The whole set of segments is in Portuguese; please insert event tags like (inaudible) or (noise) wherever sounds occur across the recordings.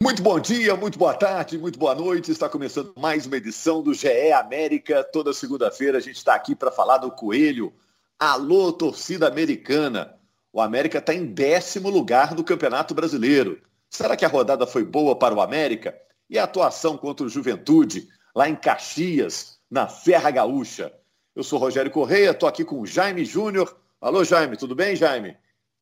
Muito bom dia, muito boa tarde, muito boa noite. Está começando mais uma edição do GE América. Toda segunda-feira a gente está aqui para falar do Coelho. Alô, torcida americana. O América está em décimo lugar no Campeonato Brasileiro. Será que a rodada foi boa para o América? E a atuação contra o Juventude, lá em Caxias, na Serra Gaúcha? Eu sou Rogério Correia, estou aqui com o Jaime Júnior. Alô, Jaime, tudo bem, Jaime?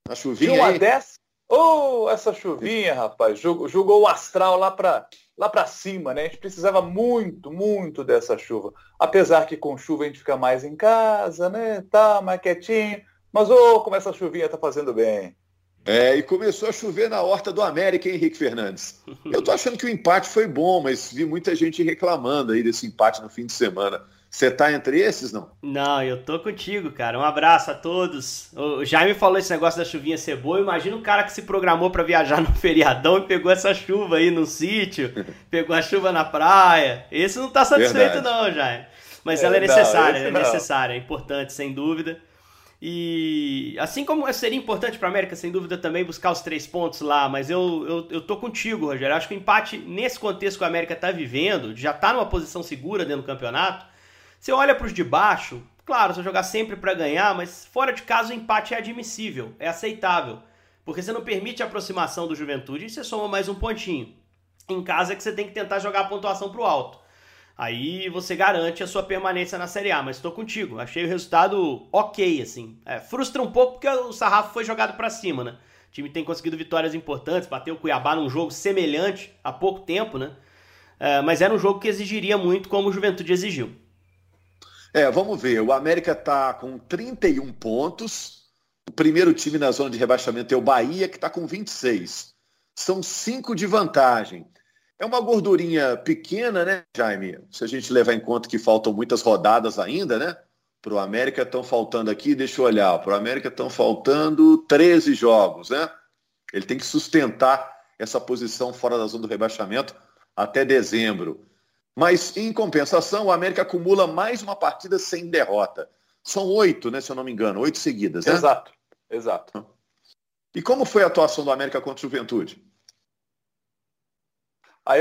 Na chuvinha aí? 10? Oh, essa chuvinha, rapaz, jogou o astral lá para lá para cima, né? A gente precisava muito, muito dessa chuva. Apesar que com chuva a gente fica mais em casa, né? Tá mais quietinho. Mas oh, como essa chuvinha tá fazendo bem. É, e começou a chover na horta do América, hein, Henrique Fernandes? Eu tô achando que o empate foi bom, mas vi muita gente reclamando aí desse empate no fim de semana. Você tá entre esses, não? Não, eu tô contigo, cara. Um abraço a todos. O Jaime falou esse negócio da chuvinha ser boa. Imagina o cara que se programou para viajar (laughs) no feriadão e pegou essa chuva aí no sítio, (laughs) pegou a chuva na praia. Esse não tá satisfeito, Verdade. não, Jaime. Mas é, ela é necessária, não, é necessária, é importante, sem dúvida. E assim como seria importante para a América, sem dúvida, também buscar os três pontos lá, mas eu, eu, eu tô contigo, Rogério. Acho que o empate, nesse contexto que a América tá vivendo, já tá numa posição segura dentro do campeonato você olha para os de baixo, claro, você jogar sempre para ganhar, mas fora de casa o empate é admissível, é aceitável. Porque você não permite a aproximação do Juventude e você soma mais um pontinho. Em casa é que você tem que tentar jogar a pontuação para o alto. Aí você garante a sua permanência na Série A, mas estou contigo. Achei o resultado ok, assim. É, frustra um pouco porque o sarrafo foi jogado para cima, né? O time tem conseguido vitórias importantes, bateu o Cuiabá num jogo semelhante há pouco tempo, né? É, mas era um jogo que exigiria muito, como o Juventude exigiu. É, vamos ver. O América está com 31 pontos. O primeiro time na zona de rebaixamento é o Bahia, que está com 26. São cinco de vantagem. É uma gordurinha pequena, né, Jaime? Se a gente levar em conta que faltam muitas rodadas ainda, né? Para o América estão faltando aqui, deixa eu olhar. Para o América estão faltando 13 jogos, né? Ele tem que sustentar essa posição fora da zona do rebaixamento até dezembro. Mas, em compensação, o América acumula mais uma partida sem derrota. São oito, né, se eu não me engano, oito seguidas, né? Exato, exato. E como foi a atuação do América contra o Juventude?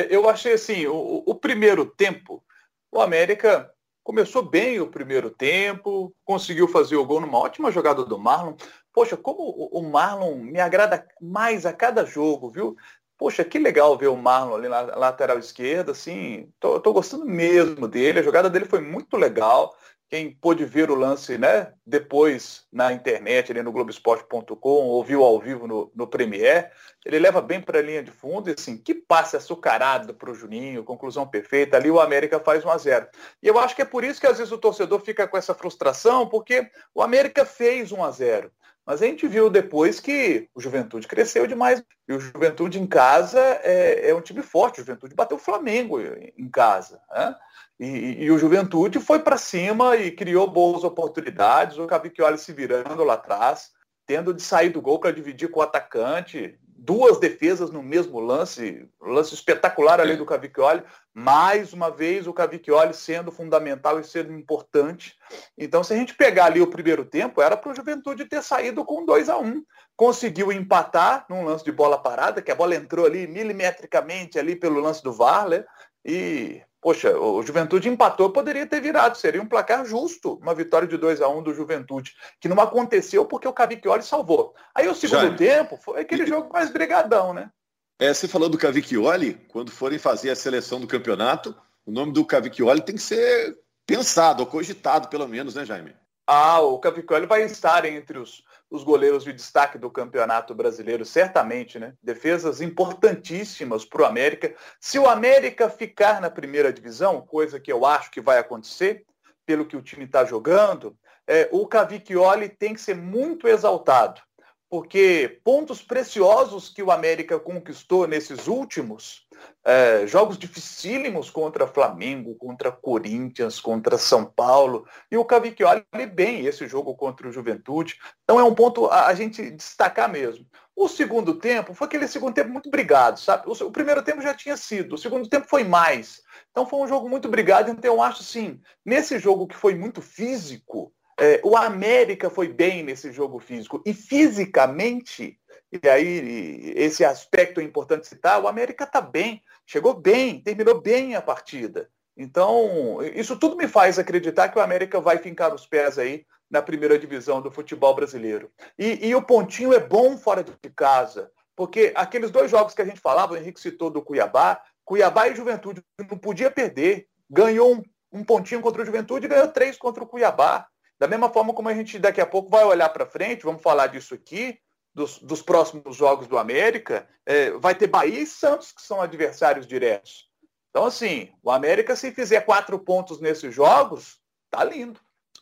Eu achei assim, o, o primeiro tempo, o América começou bem o primeiro tempo, conseguiu fazer o gol numa ótima jogada do Marlon. Poxa, como o Marlon me agrada mais a cada jogo, viu? Poxa, que legal ver o Marlon ali na lateral esquerda, assim, tô, tô, gostando mesmo dele, a jogada dele foi muito legal. Quem pôde ver o lance, né, depois na internet, ali no Globoesporte.com, ouviu ao vivo no, no Premier, ele leva bem para a linha de fundo e assim, que passe açucarado para o Juninho, conclusão perfeita, ali o América faz 1 a 0 E eu acho que é por isso que às vezes o torcedor fica com essa frustração, porque o América fez 1 a 0 mas a gente viu depois que o Juventude cresceu demais. E o Juventude em casa é, é um time forte. O Juventude bateu o Flamengo em casa. Né? E, e, o Juventude foi para cima e criou boas oportunidades. O Cavicchioli se virando lá atrás, tendo de sair do gol para dividir com o atacante duas defesas no mesmo lance, lance espetacular ali do Cavicchioli, mais uma vez o Cavicchioli sendo fundamental e sendo importante. Então, se a gente pegar ali o primeiro tempo, era para o Juventude ter saído com 2 a 1 um. Conseguiu empatar num lance de bola parada, que a bola entrou ali milimetricamente ali pelo lance do Varler, e Poxa, o Juventude empatou, poderia ter virado, seria um placar justo, uma vitória de 2 a 1 um do Juventude, que não aconteceu porque o Cavicchioli salvou. Aí o segundo Já. tempo foi aquele jogo mais brigadão, né? É, você falou do Cavicchioli, quando forem fazer a seleção do campeonato, o nome do Cavicchioli tem que ser pensado, ou cogitado pelo menos, né, Jaime? Ah, o Cavicchioli vai estar entre os os goleiros de destaque do Campeonato Brasileiro, certamente, né? Defesas importantíssimas para o América. Se o América ficar na primeira divisão, coisa que eu acho que vai acontecer, pelo que o time está jogando, é, o Cavicchioli tem que ser muito exaltado, porque pontos preciosos que o América conquistou nesses últimos é, jogos dificílimos contra Flamengo, contra Corinthians, contra São Paulo, e o Cavicchioli bem esse jogo contra o Juventude. Então é um ponto a, a, gente destacar mesmo. O segundo tempo foi aquele segundo tempo muito brigado, sabe? O, o, primeiro tempo já tinha sido, o segundo tempo foi mais. Então foi um jogo muito brigado, então eu acho assim, nesse jogo que foi muito físico, é, o América foi bem nesse jogo físico, e fisicamente e aí esse aspecto é importante citar, o América está bem, chegou bem, terminou bem a partida. Então, isso tudo me faz acreditar que o América vai fincar os pés aí na primeira divisão do futebol brasileiro. E, e, o pontinho é bom fora de casa, porque aqueles dois jogos que a gente falava, o Henrique citou do Cuiabá, Cuiabá e Juventude não podia perder, ganhou um, um pontinho contra o Juventude e ganhou três contra o Cuiabá. Da mesma forma como a gente daqui a pouco vai olhar para frente, vamos falar disso aqui, dos, dos próximos jogos do América, é, vai ter Bahia e Santos, que são adversários diretos. Então, assim, o América, se fizer quatro pontos nesses jogos, tá lindo.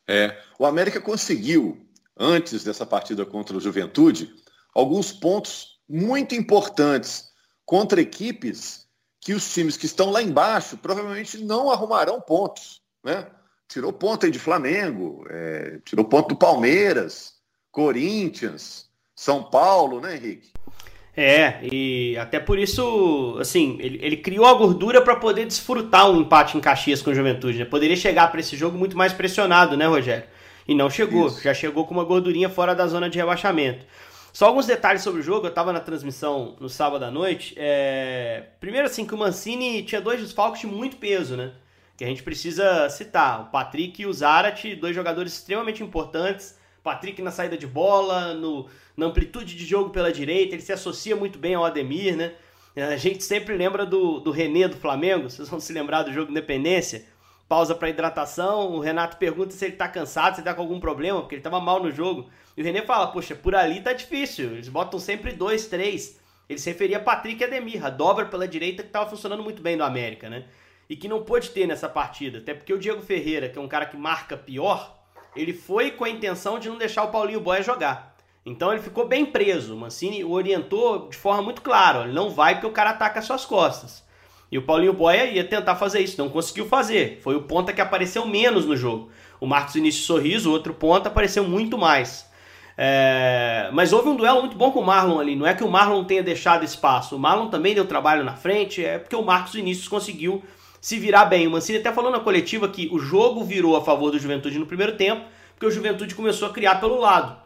É, o América conseguiu, antes dessa partida contra o Juventude, alguns pontos muito importantes contra equipes que os times que estão lá embaixo provavelmente não arrumarão pontos. Né? Tirou ponto aí de Flamengo, é, tirou ponto do Palmeiras, Corinthians, São Paulo, né, Henrique? É, e até por isso, assim, ele, ele criou a gordura para poder desfrutar um empate em Caxias com o Juventude, né? Poderia chegar para esse jogo muito mais pressionado, né, Rogério? E não chegou, isso. já chegou com uma gordurinha fora da zona de rebaixamento. Só alguns detalhes sobre o jogo, eu estava na transmissão no sábado à noite. É... Primeiro, assim, que o Mancini tinha dois desfalques de muito peso, né? Que a gente precisa citar: o Patrick e o Zarate, dois jogadores extremamente importantes. Patrick na saída de bola, no, na amplitude de jogo pela direita, ele se associa muito bem ao Ademir, né? A gente sempre lembra do, do René do Flamengo, vocês vão se lembrar do jogo Independência. Pausa para hidratação, o Renato pergunta se ele tá cansado, se ele tá com algum problema, porque ele tava mal no jogo. E o René fala, poxa, por ali tá difícil, eles botam sempre dois, três. Ele se referia a Patrick e Ademir, a dobra pela direita que tava funcionando muito bem no América, né? E que não pôde ter nessa partida, até porque o Diego Ferreira, que é um cara que marca pior, ele foi com a intenção de não deixar o Paulinho Boia jogar. Então ele ficou bem preso. O Mancini o orientou de forma muito clara: ele não vai porque o cara ataca as suas costas. E o Paulinho Boia ia tentar fazer isso, não conseguiu fazer. Foi o ponta que apareceu menos no jogo. O Marcos Início Sorriso, o outro ponta, apareceu muito mais. É... Mas houve um duelo muito bom com o Marlon ali. Não é que o Marlon tenha deixado espaço. O Marlon também deu trabalho na frente, é porque o Marcos Início conseguiu se virar bem. O Mancini até falou na coletiva que o jogo virou a favor do Juventude no primeiro tempo, porque o Juventude começou a criar pelo lado.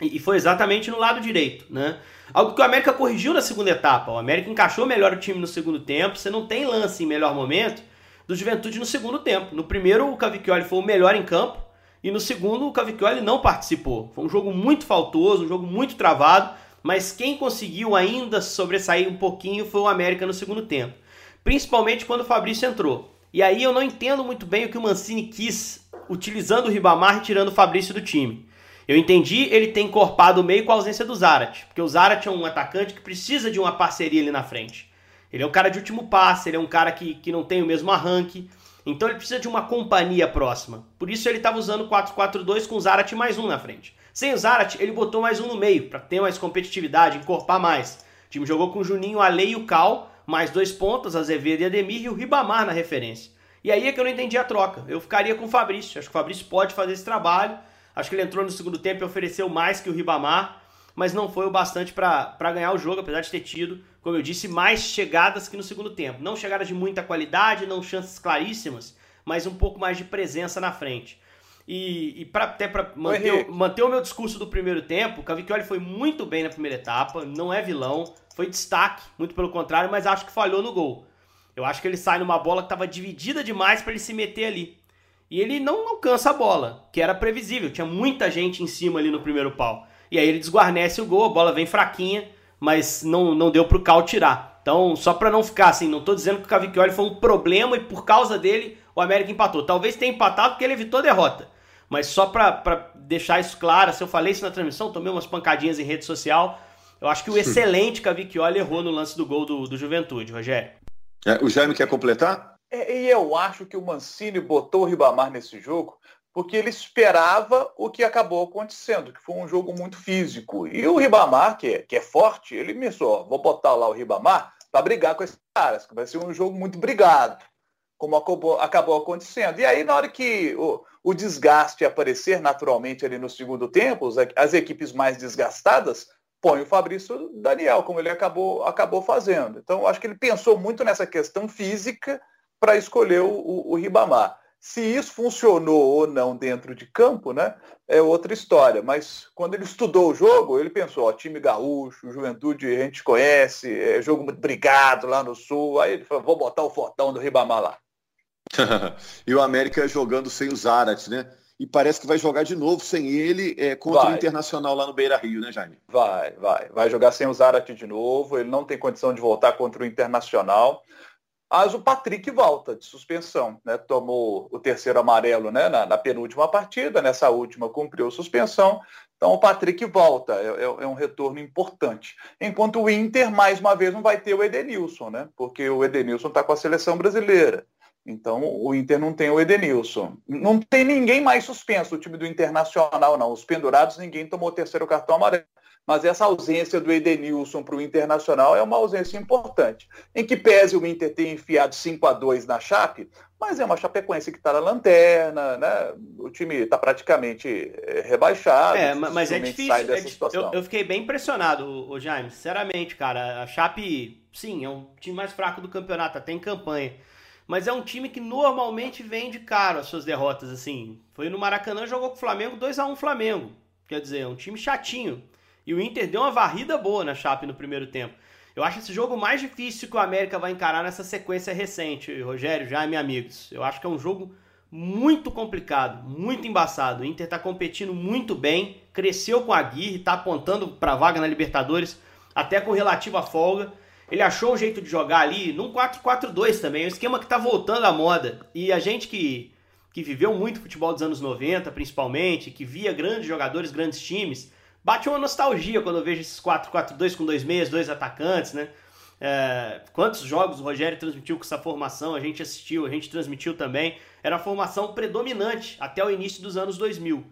E foi exatamente no lado direito, né? Algo que o América corrigiu na segunda etapa. O América encaixou melhor o time no segundo tempo. Você não tem lance em melhor momento do Juventude no segundo tempo. No primeiro, o Cavicchioli foi o melhor em campo. E no segundo, o Cavicchioli não participou. Foi um jogo muito faltoso, um jogo muito travado. Mas quem conseguiu ainda sobressair um pouquinho foi o América no segundo tempo. Principalmente quando o Fabrício entrou. E aí eu não entendo muito bem o que o Mancini quis, utilizando o Ribamar e tirando o Fabrício do time. Eu entendi ele ter encorpado o meio com a ausência do Zarat, porque o Zarat é um atacante que precisa de uma parceria ali na frente. Ele é um cara de último passe, ele é um cara que, que não tem o mesmo arranque, então ele precisa de uma companhia próxima. Por isso ele estava usando 4-4-2 com o Zarat mais um na frente. Sem o Zarat, ele botou mais um no meio, para ter mais competitividade, encorpar mais. O time jogou com o Juninho, Ale e o Cal, mais dois pontos, Azevedo e Ademir, e o Ribamar na referência. E aí é que eu não entendi a troca. Eu ficaria com o Fabrício. Acho que o Fabrício pode fazer esse trabalho. Acho que ele entrou no segundo tempo e ofereceu mais que o Ribamar, mas não foi o bastante para ganhar o jogo, apesar de ter tido, como eu disse, mais chegadas que no segundo tempo. Não chegadas de muita qualidade, não chances claríssimas, mas um pouco mais de presença na frente. E, e pra, até para manter, manter, o meu discurso do primeiro tempo, o Cavicchioli foi muito bem na primeira etapa, não é vilão, foi destaque, muito pelo contrário, mas acho que falhou no gol. Eu acho que ele sai numa bola que estava dividida demais para ele se meter ali e ele não alcança a bola, que era previsível, tinha muita gente em cima ali no primeiro pau. E aí ele desguarnece o gol, a bola vem fraquinha, mas não, não deu pro Cal tirar. Então, só para não ficar assim, não tô dizendo que o Cavicchioli foi um problema e por causa dele o América empatou. Talvez tenha empatado porque ele evitou a derrota. Mas só para deixar isso claro, se eu falei isso na transmissão, tomei umas pancadinhas em rede social. Eu acho que o excelente Cavicchioli errou no lance do gol do, do Juventude, Rogério. É, o Jaime quer completar? É, e eu acho que o Mancini botou o Ribamar nesse jogo porque ele esperava o que acabou acontecendo, que foi um jogo muito físico. E o Ribamar, que é, que é forte, ele pensou, vou botar lá o Ribamar para brigar com esses caras, que vai ser um jogo muito brigado, como acabou, acabou acontecendo. E aí, na hora que o, o desgaste aparecer naturalmente ali no segundo tempo, as equipes mais desgastadas, põe o Fabrício Daniel, como ele acabou, acabou fazendo. Então, acho que ele pensou muito nessa questão física para escolher o, o, o, Ribamar. Se isso funcionou ou não dentro de campo, né, é outra história. Mas quando ele estudou o jogo, ele pensou, ó, time gaúcho, juventude a gente conhece, é jogo muito brigado lá no sul. Aí ele falou, vou botar o fortão do Ribamar lá. (laughs) e o América jogando sem o Zarat, né? E parece que vai jogar de novo sem ele é, contra vai. o Internacional lá no Beira Rio, né, Jaime? Vai, vai. Vai jogar sem o Zarat de novo. Ele não tem condição de voltar contra o Internacional. Mas o Patrick volta de suspensão, né? Tomou o terceiro amarelo né? na, na penúltima partida, nessa última cumpriu suspensão. Então o Patrick volta, é, é, é, um retorno importante. Enquanto o Inter, mais uma vez, não vai ter o Edenilson, né? Porque o Edenilson está com a seleção brasileira. Então o Inter não tem o Edenilson. Não tem ninguém mais suspenso, o time do Internacional, não. Os pendurados, ninguém tomou o terceiro cartão amarelo mas essa ausência do Edenilson para o Internacional é uma ausência importante. Em que pese o Inter ter enfiado 5 a 2 na Chape, mas é uma Chapecoense que está na lanterna, né? O time está praticamente eh, rebaixado. É, mas é difícil. É eu, eu, fiquei bem impressionado, o Jaime, sinceramente, cara. A Chape, sim, é um time mais fraco do campeonato, até em campanha. Mas é um time que normalmente vende caro as suas derrotas, assim. Foi no Maracanã, jogou com o Flamengo, 2 a 1 Flamengo. Quer dizer, é um time chatinho. E o Inter deu uma varrida boa na Chape no primeiro tempo. Eu acho esse jogo mais difícil que o América vai encarar nessa sequência recente, Rogério, já meus amigos. Eu acho que é um jogo muito complicado, muito embaçado. O Inter está competindo muito bem, cresceu com a Aguirre, está apontando para vaga na Libertadores, até com relativa folga. Ele achou um jeito de jogar ali num 4-4-2 também, um esquema que está voltando à moda. E a gente que, que viveu muito futebol dos anos 90, principalmente, que via grandes jogadores, grandes times, Bate uma nostalgia quando eu vejo esses 4-4-2 com dois meias, dois atacantes, né? É, quantos jogos o Rogério transmitiu com essa formação? A gente assistiu, a gente transmitiu também. Era a formação predominante até o início dos anos 2000.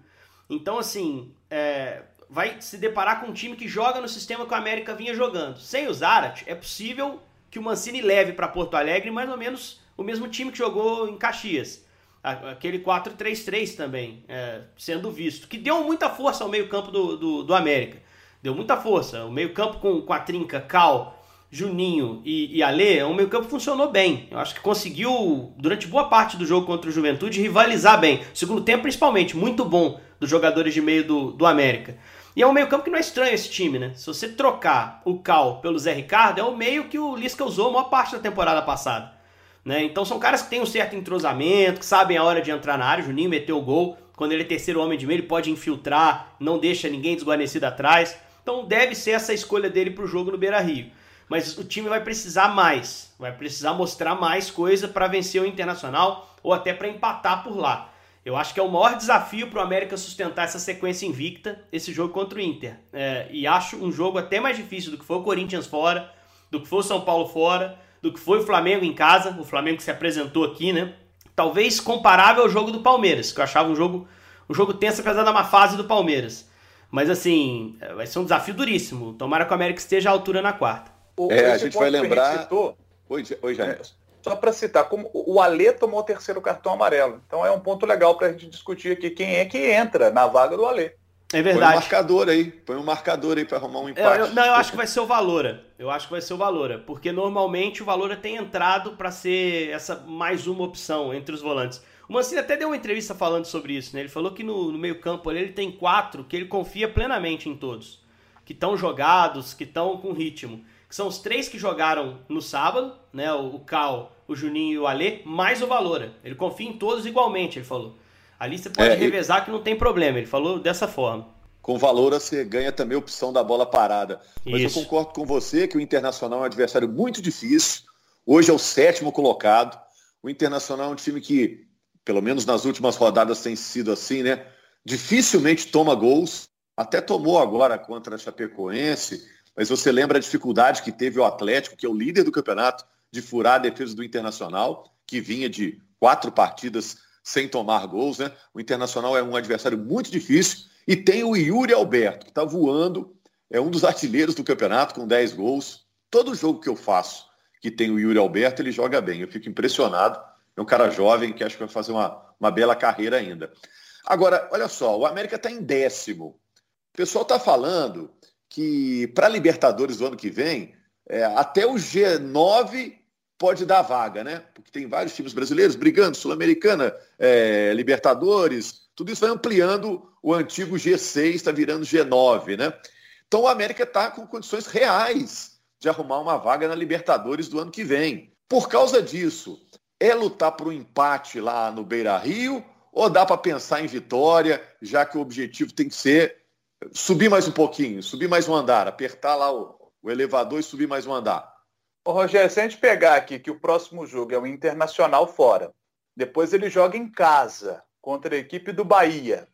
Então, assim, é, vai se deparar com um time que joga no sistema que o América vinha jogando. Sem o Zarat, é possível que o Mancini leve para Porto Alegre mais ou menos o mesmo time que jogou em Caxias aquele 4-3-3 também é, sendo visto, que deu muita força ao meio-campo do, do, do, América. Deu muita força. O meio-campo com, com a trinca Cal, Juninho e, e Alê, o meio-campo funcionou bem. Eu acho que conseguiu, durante boa parte do jogo contra o Juventude, rivalizar bem. Segundo tempo, principalmente, muito bom dos jogadores de meio do, do América. E é um meio-campo que não é estranho esse time, né? Se você trocar o Cal pelo Zé Ricardo, é o meio que o Lisca usou a maior parte da temporada passada. Né? Então são caras que têm um certo entrosamento, que sabem a hora de entrar na área. O Juninho meteu o gol. Quando ele é terceiro homem de meio, ele pode infiltrar, não deixa ninguém desguarnecido atrás. Então deve ser essa escolha dele para o jogo no Beira Rio. Mas o time vai precisar mais, vai precisar mostrar mais coisa para vencer o Internacional ou até para empatar por lá. Eu acho que é o maior desafio para o América sustentar essa sequência invicta, esse jogo contra o Inter. É, e acho um jogo até mais difícil do que foi o Corinthians fora, do que foi o São Paulo fora, do que foi o Flamengo em casa, o Flamengo que se apresentou aqui, né? Talvez comparável ao jogo do Palmeiras, que eu achava um jogo, um jogo tenso apesar da má fase do Palmeiras. Mas assim, vai ser um desafio duríssimo. Tomara que o América esteja à altura na quarta. É, a gente vai lembrar. Citou, oi, oi, Jair. É, só para citar, como o Alê tomou o terceiro cartão amarelo. Então é um ponto legal para a gente discutir aqui quem é que entra na vaga do Alê. É verdade. Põe um marcador aí, põe um marcador aí para arrumar um empate. Eu, eu, não, eu acho que vai ser o Valora. Eu acho que vai ser o Valora, porque normalmente o Valora tem entrado para ser essa mais uma opção entre os volantes. O Mancini até deu uma entrevista falando sobre isso, né? Ele falou que no, no meio-campo ele tem quatro que ele confia plenamente em todos, que estão jogados, que estão com ritmo. Que são os três que jogaram no sábado, né? O, o Cal, o Juninho e o Alê, mais o Valora. Ele confia em todos igualmente, ele falou. Ali você pode é, revezar e... que não tem problema. Ele falou dessa forma. Com valor você ganha também a opção da bola parada. Mas Isso. eu concordo com você que o Internacional é um adversário muito difícil. Hoje é o sétimo colocado. O Internacional é um time que, pelo menos nas últimas rodadas, tem sido assim, né? Dificilmente toma gols. Até tomou agora contra a Chapecoense. Mas você lembra a dificuldade que teve o Atlético, que é o líder do campeonato, de furar a defesa do Internacional, que vinha de quatro partidas sem tomar gols, né? O Internacional é um adversário muito difícil e tem o Yuri Alberto, que está voando, é um dos artilheiros do campeonato com 10 gols. Todo jogo que eu faço que tem o Yuri Alberto, ele joga bem. Eu fico impressionado. É um cara jovem que acho que vai fazer uma, uma bela carreira ainda. Agora, olha só, o América está em décimo. O pessoal está falando que para Libertadores do ano que vem, é, até o G9 pode dar vaga, né? Porque tem vários times brasileiros brigando, Sul-Americana, é, Libertadores, tudo isso vai ampliando o antigo G6, está virando G9, né? Então o América está com condições reais de arrumar uma vaga na Libertadores do ano que vem. Por causa disso, é lutar para o empate lá no Beira Rio ou dá para pensar em vitória, já que o objetivo tem que ser subir mais um pouquinho, subir mais um andar, apertar lá o, o elevador e subir mais um andar? Ô, Rogério, se a gente pegar aqui que o próximo jogo é o Internacional fora, depois ele joga em casa contra a equipe do Bahia.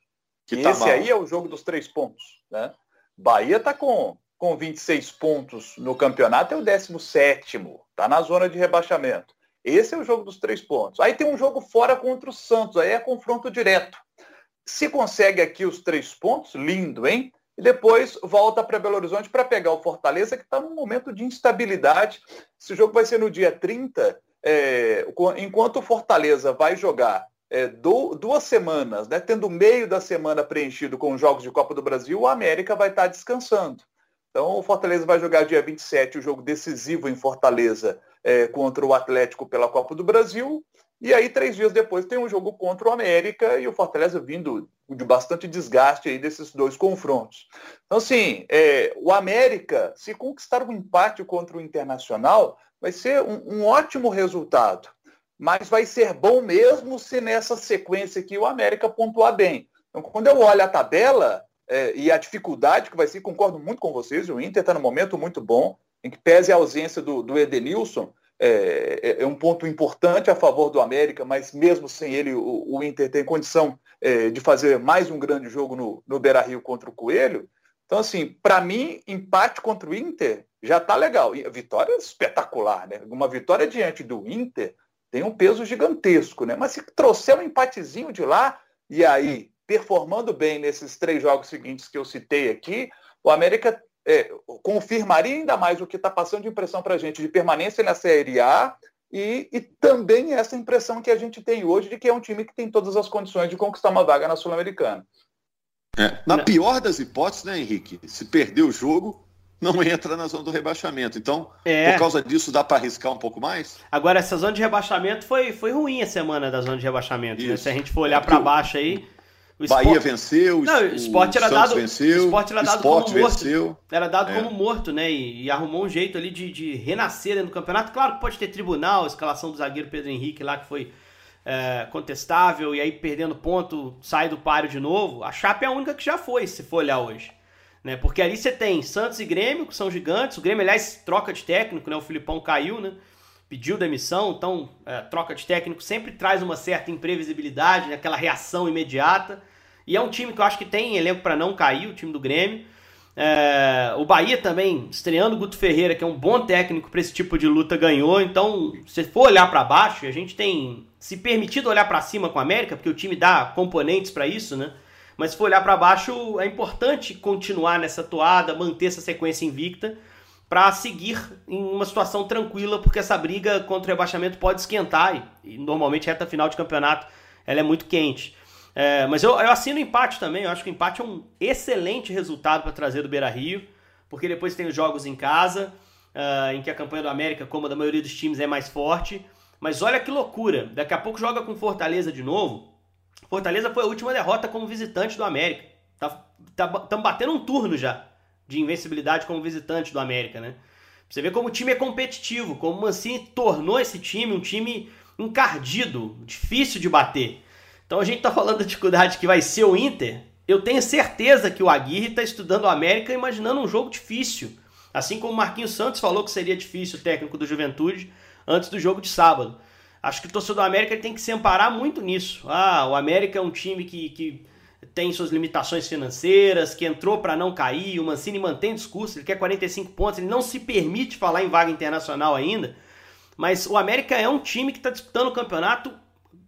Que tá esse mal. aí é o jogo dos três pontos. Né? Bahia está com, com 26 pontos no campeonato, é o 17 está na zona de rebaixamento. Esse é o jogo dos três pontos. Aí tem um jogo fora contra o Santos, aí é confronto direto. Se consegue aqui os três pontos, lindo, hein? E depois volta para Belo Horizonte para pegar o Fortaleza, que está num momento de instabilidade. Esse jogo vai ser no dia 30, é, enquanto o Fortaleza vai jogar é, do, duas semanas, né, tendo o meio da semana preenchido com os jogos de Copa do Brasil, o América vai estar tá descansando. Então o Fortaleza vai jogar dia 27 o jogo decisivo em Fortaleza é, contra o Atlético pela Copa do Brasil. E aí, três dias depois, tem um jogo contra o América e o Fortaleza vindo de bastante desgaste aí desses dois confrontos. Então, assim, é, o América, se conquistar um empate contra o Internacional, vai ser um, um ótimo resultado mas vai ser bom mesmo se nessa sequência aqui o América pontuar bem. Então, quando eu olho a tabela é, e a dificuldade que vai ser, concordo muito com vocês, o Inter está num momento muito bom, em que pese a ausência do, do Edenilson, é, é, é, um ponto importante a favor do América, mas mesmo sem ele, o, o Inter tem condição é, de fazer mais um grande jogo no, no Beira-Rio contra o Coelho. Então, assim, para mim, empate contra o Inter já está legal. E a vitória é espetacular, né? Uma vitória diante do Inter tem um peso gigantesco, né? Mas se trouxer um empatezinho de lá, e aí, performando bem nesses três jogos seguintes que eu citei aqui, o América é, confirmaria ainda mais o que está passando de impressão para a gente de permanência na Série A e, e, também essa impressão que a gente tem hoje de que é um time que tem todas as condições de conquistar uma vaga na Sul-Americana. É, na pior das hipóteses, né, Henrique? Se perder o jogo, não entra na zona do rebaixamento. Então, é. por causa disso, dá para arriscar um pouco mais? Agora, essa zona de rebaixamento foi, foi ruim a semana da zona de rebaixamento. Né? Se a gente for olhar para baixo aí. O Bahia venceu, não, o esporte era dado, venceu, o esporte era dado esporte como morto. Venceu. Era dado é. como morto, né? E, e, arrumou um jeito ali de, de renascer no campeonato. Claro que pode ter tribunal, a escalação do zagueiro Pedro Henrique lá que foi é, contestável, e aí perdendo ponto, sai do páreo de novo. A Chape é a única que já foi, se for olhar hoje. Né? Porque ali você tem Santos e Grêmio, que são gigantes. O Grêmio, aliás, troca de técnico, né? O Filipão caiu, né? Pediu demissão, então é, troca de técnico sempre traz uma certa imprevisibilidade, né? aquela reação imediata. E é um time que eu acho que tem elenco para não cair, o time do Grêmio. É, o Bahia também, estreando o Guto Ferreira, que é um bom técnico para esse tipo de luta, ganhou. Então, se for olhar para baixo, a gente tem se permitido olhar para cima com a América, porque o time dá componentes para isso, né? Mas se for olhar para baixo, é importante continuar nessa toada, manter essa sequência invicta para seguir em uma situação tranquila, porque essa briga contra o rebaixamento pode esquentar e, normalmente reta final de campeonato ela é muito quente. É, mas eu, eu assino o empate também, eu acho que o empate é um excelente resultado para trazer do Beira Rio, porque depois tem os jogos em casa, uh, em que a campanha do América, como a da maioria dos times, é mais forte. Mas olha que loucura, daqui a pouco joga com Fortaleza de novo Fortaleza foi a última derrota como visitante do América. Tá, tá, batendo um turno já de invencibilidade como visitante do América, né? Você vê como o time é competitivo, como o Mancini tornou esse time um time encardido, difícil de bater. Então a gente tá falando da dificuldade que vai ser o Inter. Eu tenho certeza que o Aguirre está estudando o América imaginando um jogo difícil. Assim como o Marquinhos Santos falou que seria difícil o técnico do Juventude antes do jogo de sábado. Acho que o torcedor do América tem que se amparar muito nisso. Ah, o América é um time que, que tem suas limitações financeiras, que entrou para não cair, o Mancini mantém discurso, ele quer 45 pontos, ele não se permite falar em vaga internacional ainda. Mas o América é um time que está disputando o campeonato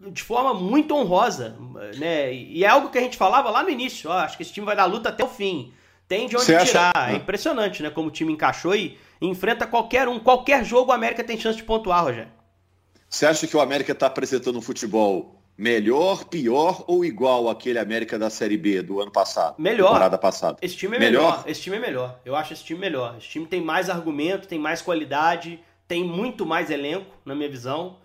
de forma muito honrosa, né? E é algo que a gente falava lá no início. Ó, acho que esse time vai dar luta até o fim. Tem de onde Você tirar. Acha? É impressionante, né? Como o time encaixou e enfrenta qualquer um. Qualquer jogo o América tem chance de pontuar, Rogério. Você acha que o América está apresentando um futebol melhor, pior ou igual àquele América da Série B do ano passado? Melhor. Temporada passada. Esse time é melhor. melhor. Esse time é melhor. Eu acho esse time melhor. Esse time tem mais argumento, tem mais qualidade, tem muito mais elenco, na minha visão.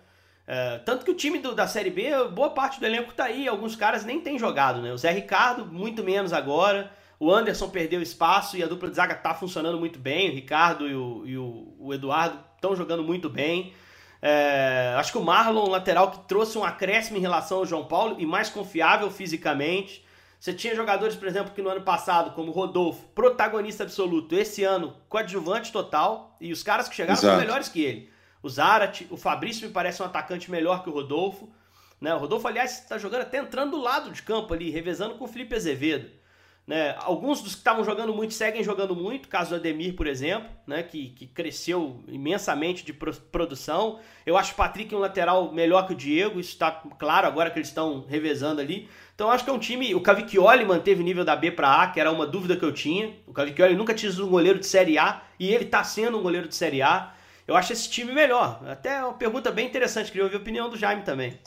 É, tanto que o time do, da Série B, boa parte do elenco tá aí, alguns caras nem tem jogado, né? O Zé Ricardo, muito menos agora. O Anderson perdeu espaço e a dupla de zaga tá funcionando muito bem. O Ricardo e o, e o, o Eduardo estão jogando muito bem. É, acho que o Marlon, lateral, que trouxe um acréscimo em relação ao João Paulo e mais confiável fisicamente. Você tinha jogadores, por exemplo, que no ano passado, como Rodolfo, protagonista absoluto, esse ano coadjuvante total, e os caras que chegaram Exato. são melhores que ele. O Zarate, o Fabrício me parece um atacante melhor que o Rodolfo. Né? O Rodolfo, aliás, está jogando até entrando do lado de campo ali, revezando com o Felipe Azevedo. Né? Alguns dos que estavam jogando muito seguem jogando muito, caso do Ademir, por exemplo, né? que, que cresceu imensamente de produção. Eu acho o Patrick um lateral melhor que o Diego, isso está claro agora que eles estão revezando ali. Então acho que é um time. O Cavicchioli manteve o nível da B para A, que era uma dúvida que eu tinha. O Cavicchioli nunca tinha sido um goleiro de Série A e ele está sendo um goleiro de Série A. Eu acho esse time melhor. Até uma pergunta bem interessante, queria ouvir a opinião do Jaime também.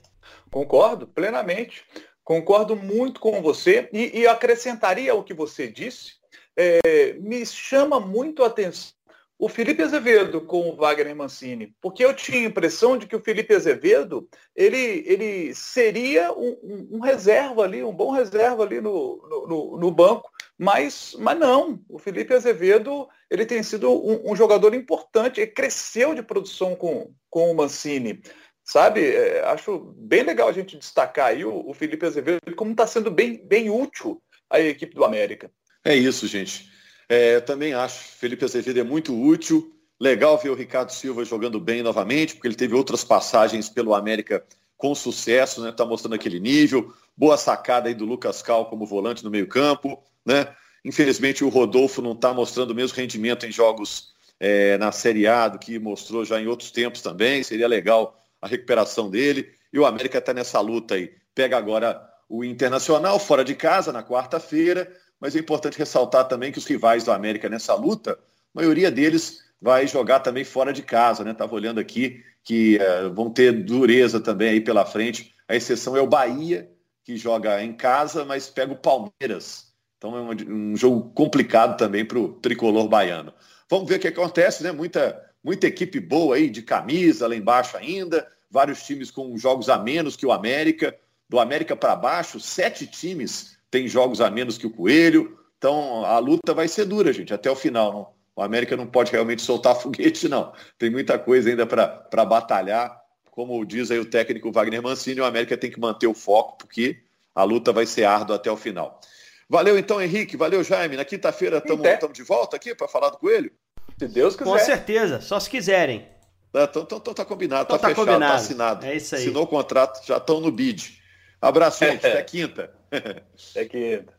Concordo plenamente. Concordo muito com você e, e acrescentaria o que você disse. É, me chama muito a atenção o Felipe Azevedo com o Wagner Mancini, porque eu tinha a impressão de que o Felipe Azevedo ele, ele seria um, um, reserva ali, um bom reserva ali no, no, no, banco, mas, mas não. O Felipe Azevedo ele tem sido um, um jogador importante, ele cresceu de produção com, com o Mancini sabe? É, acho bem legal a gente destacar aí o, o Felipe Azevedo como está sendo bem, bem útil à equipe do América. É isso, gente. É, também acho Felipe Azevedo é muito útil. Legal ver o Ricardo Silva jogando bem novamente, porque ele teve outras passagens pelo América com sucesso, né? Tá mostrando aquele nível. Boa sacada aí do Lucas Cal como volante no meio-campo, né? Infelizmente o Rodolfo não está mostrando o mesmo rendimento em jogos é, na Série A do que mostrou já em outros tempos também. Seria legal a recuperação dele. E o América está nessa luta aí. Pega agora o Internacional fora de casa na quarta-feira, mas é importante ressaltar também que os rivais do América nessa luta, a maioria deles vai jogar também fora de casa, né? Estava olhando aqui que uh, vão ter dureza também aí pela frente. A exceção é o Bahia, que joga em casa, mas pega o Palmeiras. Então é um, um jogo complicado também para o tricolor baiano. Vamos ver o que acontece, né? Muita muita equipe boa aí de camisa lá embaixo ainda, vários times com jogos a menos que o América. Do América para baixo, sete times têm jogos a menos que o Coelho. Então a luta vai ser dura, gente, até o final. Não? O América não pode realmente soltar (laughs) foguete, não. Tem muita coisa ainda para batalhar. Como diz aí o técnico Wagner Mancini, o América tem que manter o foco, porque a luta vai ser árdua até o final. Valeu então, Henrique. Valeu, Jaime. Na quinta-feira estamos de volta aqui para falar do Coelho. Se Deus quiser. Com certeza, só se quiserem. Então, então, então tá combinado, então, tá, tá fechado, tá combinado. tá assinado. É isso aí. Assinou o contrato, já estão no bid. Abraço, gente. (laughs) Até quinta. Até quinta.